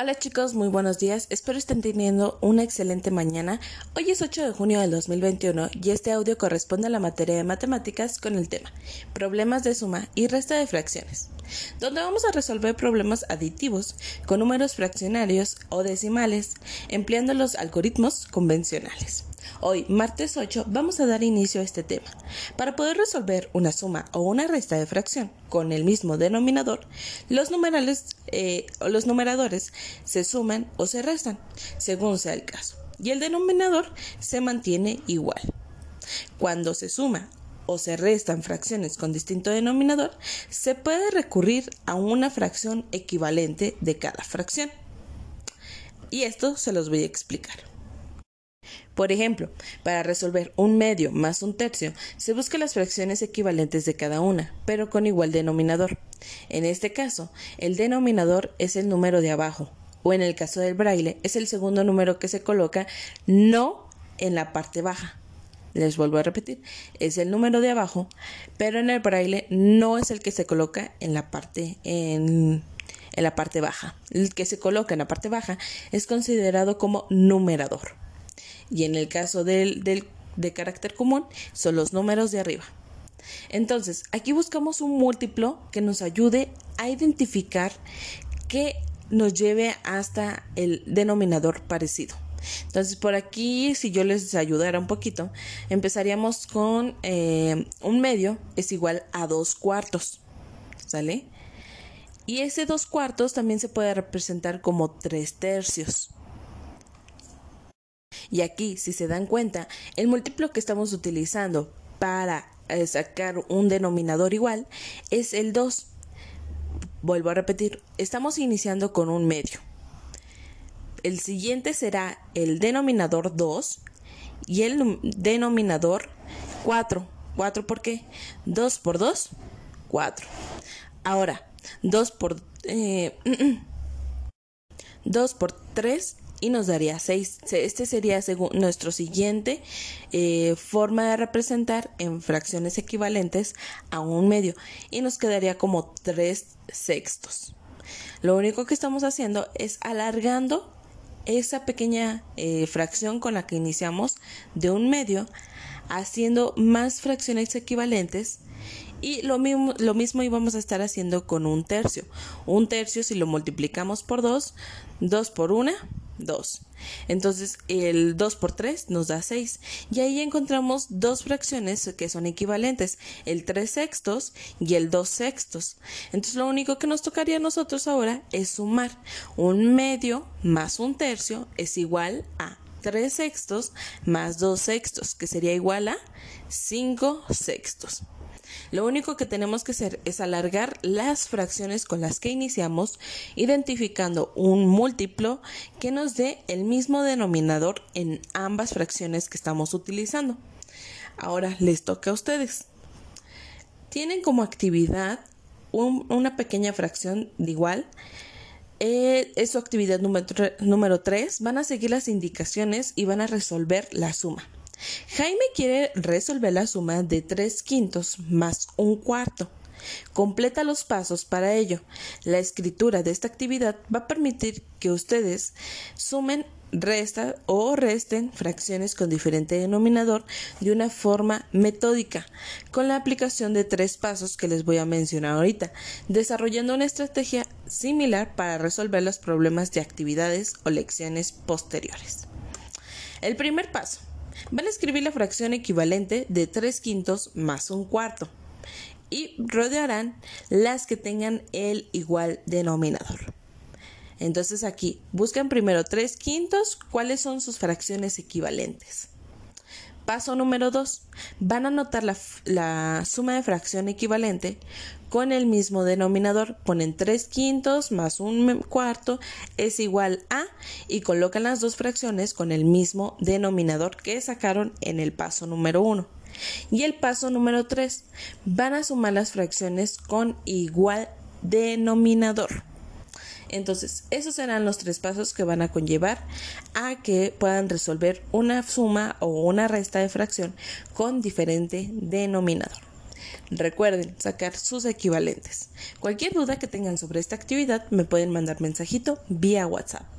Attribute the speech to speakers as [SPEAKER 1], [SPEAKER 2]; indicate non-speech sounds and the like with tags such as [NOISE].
[SPEAKER 1] Hola chicos, muy buenos días. Espero estén teniendo una excelente mañana. Hoy es 8 de junio del 2021 y este audio corresponde a la materia de matemáticas con el tema Problemas de suma y resta de fracciones, donde vamos a resolver problemas aditivos con números fraccionarios o decimales empleando los algoritmos convencionales. Hoy, martes 8, vamos a dar inicio a este tema. Para poder resolver una suma o una resta de fracción con el mismo denominador, los, numerales, eh, los numeradores se suman o se restan, según sea el caso, y el denominador se mantiene igual. Cuando se suma o se restan fracciones con distinto denominador, se puede recurrir a una fracción equivalente de cada fracción. Y esto se los voy a explicar. Por ejemplo, para resolver un medio más un tercio, se buscan las fracciones equivalentes de cada una, pero con igual denominador. En este caso, el denominador es el número de abajo, o en el caso del braille, es el segundo número que se coloca no en la parte baja. Les vuelvo a repetir, es el número de abajo, pero en el braille no es el que se coloca en la parte en, en la parte baja. El que se coloca en la parte baja es considerado como numerador y en el caso del, de carácter común son los números de arriba. Entonces, aquí buscamos un múltiplo que nos ayude a identificar que nos lleve hasta el denominador parecido. Entonces, por aquí, si yo les ayudara un poquito, empezaríamos con eh, un medio es igual a dos cuartos. ¿Sale? Y ese dos cuartos también se puede representar como tres tercios. Y aquí, si se dan cuenta, el múltiplo que estamos utilizando para eh, sacar un denominador igual es el 2. Vuelvo a repetir, estamos iniciando con un medio. El siguiente será el denominador 2 y el denominador 4. ¿4 por qué? 2 por 2, 4. Ahora, 2 por, eh, [CLEARS THROAT] 2 por 3 y nos daría 6. Este sería según nuestro siguiente eh, forma de representar en fracciones equivalentes a un medio y nos quedaría como 3 sextos. Lo único que estamos haciendo es alargando esa pequeña eh, fracción con la que iniciamos de un medio, haciendo más fracciones equivalentes y lo mismo, lo mismo íbamos a estar haciendo con un tercio. Un tercio si lo multiplicamos por 2, 2 por 1, 2. Entonces el 2 por 3 nos da 6 y ahí encontramos dos fracciones que son equivalentes, el 3 sextos y el 2 sextos. Entonces lo único que nos tocaría a nosotros ahora es sumar un medio más un tercio es igual a 3 sextos más 2 sextos, que sería igual a 5 sextos. Lo único que tenemos que hacer es alargar las fracciones con las que iniciamos, identificando un múltiplo que nos dé el mismo denominador en ambas fracciones que estamos utilizando. Ahora les toca a ustedes. Tienen como actividad una pequeña fracción de igual. Eh, es su actividad número 3. Van a seguir las indicaciones y van a resolver la suma. Jaime quiere resolver la suma de 3 quintos más un cuarto. Completa los pasos para ello. La escritura de esta actividad va a permitir que ustedes sumen, resta o resten fracciones con diferente denominador de una forma metódica, con la aplicación de tres pasos que les voy a mencionar ahorita, desarrollando una estrategia similar para resolver los problemas de actividades o lecciones posteriores. El primer paso van a escribir la fracción equivalente de 3 quintos más un cuarto y rodearán las que tengan el igual denominador. Entonces aquí buscan primero 3 quintos, cuáles son sus fracciones equivalentes. Paso número 2. Van a anotar la, suma de fracción equivalente con el mismo denominador. Ponen 3 quintos más un cuarto es igual a y colocan las dos fracciones con el mismo denominador que sacaron en el paso número 1. Y el paso número 3. Van a sumar las fracciones con igual denominador. Entonces, esos serán los tres pasos que van a conllevar a que puedan resolver una suma o una resta de fracción con diferente denominador. Recuerden sacar sus equivalentes. Cualquier duda que tengan sobre esta actividad me pueden mandar mensajito vía WhatsApp.